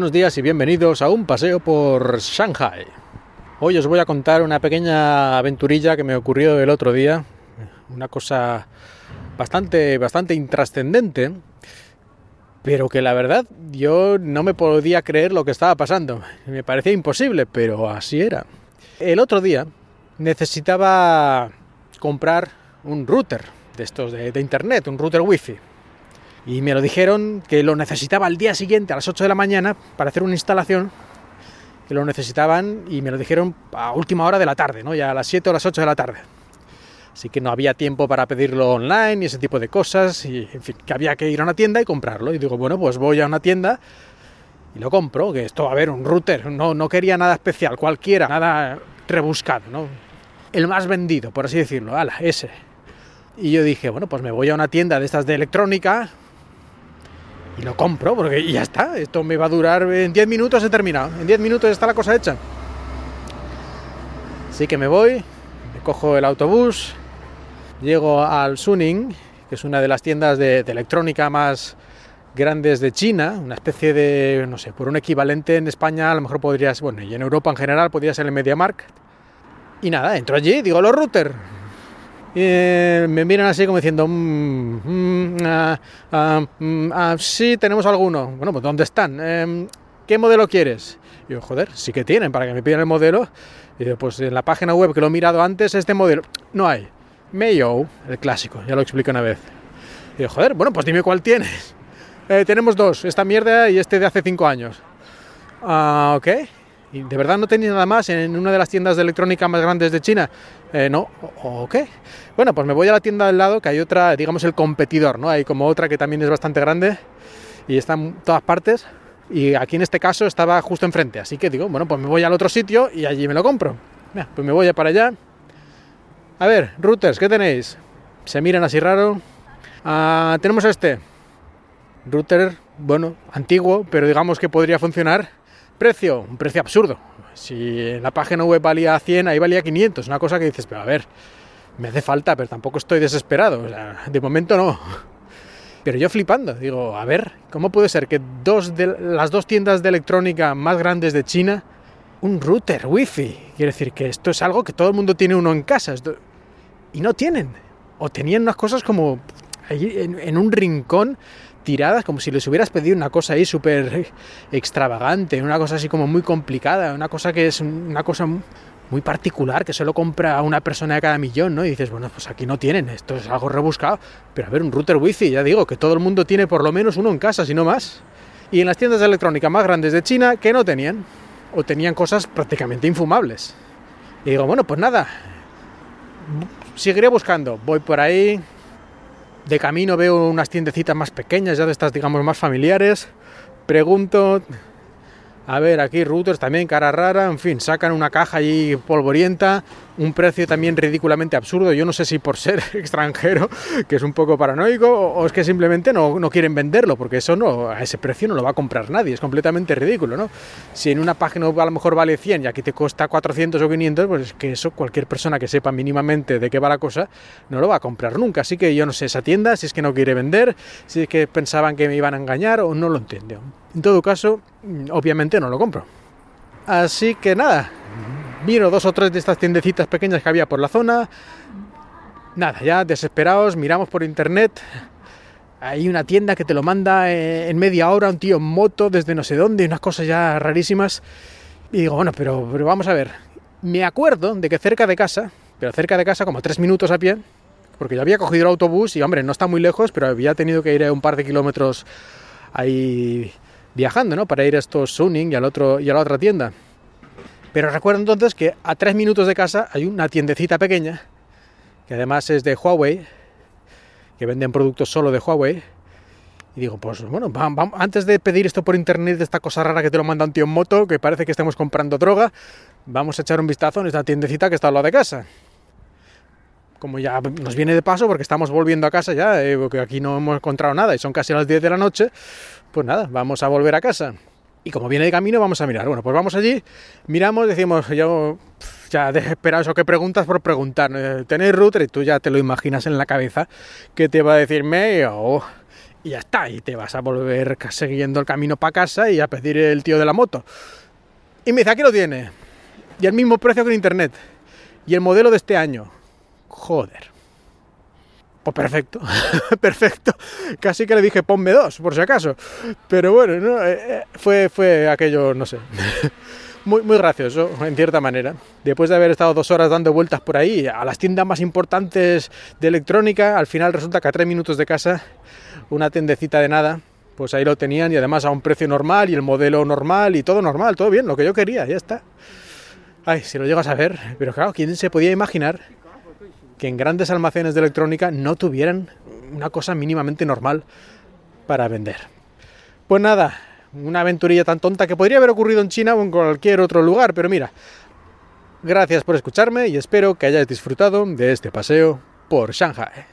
Buenos días y bienvenidos a un paseo por Shanghai. Hoy os voy a contar una pequeña aventurilla que me ocurrió el otro día, una cosa bastante bastante intrascendente, pero que la verdad yo no me podía creer lo que estaba pasando. Me parecía imposible, pero así era. El otro día necesitaba comprar un router de estos de, de internet, un router wifi y me lo dijeron que lo necesitaba al día siguiente a las 8 de la mañana para hacer una instalación que lo necesitaban y me lo dijeron a última hora de la tarde, ¿no? ya a las 7 o las 8 de la tarde. Así que no había tiempo para pedirlo online y ese tipo de cosas y en fin, que había que ir a una tienda y comprarlo y digo, bueno, pues voy a una tienda y lo compro, que esto, a ver, un router, no, no quería nada especial, cualquiera, nada rebuscado, ¿no? El más vendido, por así decirlo, ala, ese. Y yo dije, bueno, pues me voy a una tienda de estas de electrónica, y lo compro porque ya está, esto me va a durar en 10 minutos he terminado, en 10 minutos está la cosa hecha. Así que me voy, me cojo el autobús, llego al Suning, que es una de las tiendas de, electrónica más grandes de China, una especie de, no sé, por un equivalente en España a lo mejor podría ser, bueno, y en Europa en general podría ser el MediaMarkt. Y nada, entro allí, digo, los routers, y me miran así como diciendo, mmm, mmm, ah, ah, mmm, ah, sí, tenemos alguno. Bueno, pues ¿dónde están? Eh, ¿Qué modelo quieres? Y yo, joder, sí que tienen, para que me pidan el modelo. Y yo, pues en la página web que lo he mirado antes, este modelo, no hay. Mayo, el clásico, ya lo explico una vez. Y yo, joder, bueno, pues dime cuál tienes. Eh, tenemos dos, esta mierda y este de hace cinco años. Ah, ok. ¿Y de verdad no tenéis nada más en una de las tiendas de electrónica más grandes de China? Eh, no, ¿o qué? Bueno, pues me voy a la tienda del lado, que hay otra, digamos el competidor, ¿no? Hay como otra que también es bastante grande y está en todas partes. Y aquí en este caso estaba justo enfrente, así que digo, bueno, pues me voy al otro sitio y allí me lo compro. Pues me voy para allá. A ver, routers, ¿qué tenéis? Se miran así raro. Ah, tenemos este. Router, bueno, antiguo, pero digamos que podría funcionar Precio, un precio absurdo. Si en la página web valía 100, ahí valía 500. Una cosa que dices, pero a ver, me hace falta, pero tampoco estoy desesperado. De momento no. Pero yo flipando, digo, a ver, ¿cómo puede ser que dos de las dos tiendas de electrónica más grandes de China, un router wifi? Quiere decir que esto es algo que todo el mundo tiene uno en casa. Y no tienen. O tenían unas cosas como en, en un rincón tiradas como si les hubieras pedido una cosa ahí súper extravagante, una cosa así como muy complicada, una cosa que es una cosa muy particular que solo compra una persona de cada millón, ¿no? Y dices, bueno, pues aquí no tienen, esto es algo rebuscado, pero a ver, un router wifi, ya digo, que todo el mundo tiene por lo menos uno en casa, si no más. Y en las tiendas de electrónica más grandes de China, que no tenían, o tenían cosas prácticamente infumables. Y digo, bueno, pues nada, seguiré buscando, voy por ahí, de camino veo unas tiendecitas más pequeñas, ya de estas, digamos, más familiares. Pregunto, a ver, aquí routers también, cara rara, en fin, sacan una caja allí polvorienta, un precio también ridículamente absurdo. Yo no sé si por ser extranjero, que es un poco paranoico, o es que simplemente no, no, quieren venderlo, porque eso no, a ese precio no lo va a comprar nadie, es completamente ridículo, ¿no? Si en una página a lo mejor vale 100 y aquí te cuesta 400 o 500, pues es que eso cualquier persona que sepa mínimamente de qué va la cosa no lo va a comprar nunca. Así que yo no sé esa tienda, si es que no quiere vender, si es que pensaban que me iban a engañar o no lo entiendo. En todo caso, obviamente no lo compro. Así que nada, miro dos o tres de estas tiendecitas pequeñas que había por la zona. Nada, ya desesperados, miramos por internet. Hay una tienda que te lo manda en media hora, un tío en moto desde no sé dónde, unas cosas ya rarísimas. Y digo, bueno, pero, pero vamos a ver. Me acuerdo de que cerca de casa, pero cerca de casa como tres minutos a pie, porque yo había cogido el autobús y hombre, no está muy lejos, pero había tenido que ir un par de kilómetros ahí viajando, ¿no? Para ir a estos Suning y, al otro, y a la otra tienda. Pero recuerdo entonces que a tres minutos de casa hay una tiendecita pequeña, que además es de Huawei, que venden productos solo de Huawei. Y digo, pues bueno, vamos, antes de pedir esto por internet, de esta cosa rara que te lo manda un tío en moto, que parece que estamos comprando droga, vamos a echar un vistazo en esta tiendecita que está al lado de casa. Como ya nos viene de paso, porque estamos volviendo a casa ya, eh, porque aquí no hemos encontrado nada y son casi las 10 de la noche, pues nada, vamos a volver a casa. Y como viene de camino, vamos a mirar. Bueno, pues vamos allí, miramos, decimos, yo ya desesperado eso que preguntas por preguntar. ¿Tenéis router? Y tú ya te lo imaginas en la cabeza que te va a decir mail. y ya está, y te vas a volver siguiendo el camino para casa y a pedir el tío de la moto. Y me dice, aquí lo tiene. Y el mismo precio que en internet. Y el modelo de este año. Joder. Pues perfecto, perfecto. Casi que le dije ponme dos, por si acaso. Pero bueno, ¿no? Eh, eh, fue, fue aquello, no sé. Muy, muy gracioso, en cierta manera. Después de haber estado dos horas dando vueltas por ahí, a las tiendas más importantes de electrónica, al final resulta que a tres minutos de casa, una tendecita de nada, pues ahí lo tenían y además a un precio normal y el modelo normal y todo normal, todo bien, lo que yo quería, ya está. Ay, si lo llegas a ver, pero claro, ¿quién se podía imaginar que en grandes almacenes de electrónica no tuvieran una cosa mínimamente normal para vender? Pues nada, una aventurilla tan tonta que podría haber ocurrido en China o en cualquier otro lugar, pero mira, gracias por escucharme y espero que hayáis disfrutado de este paseo por Shanghai.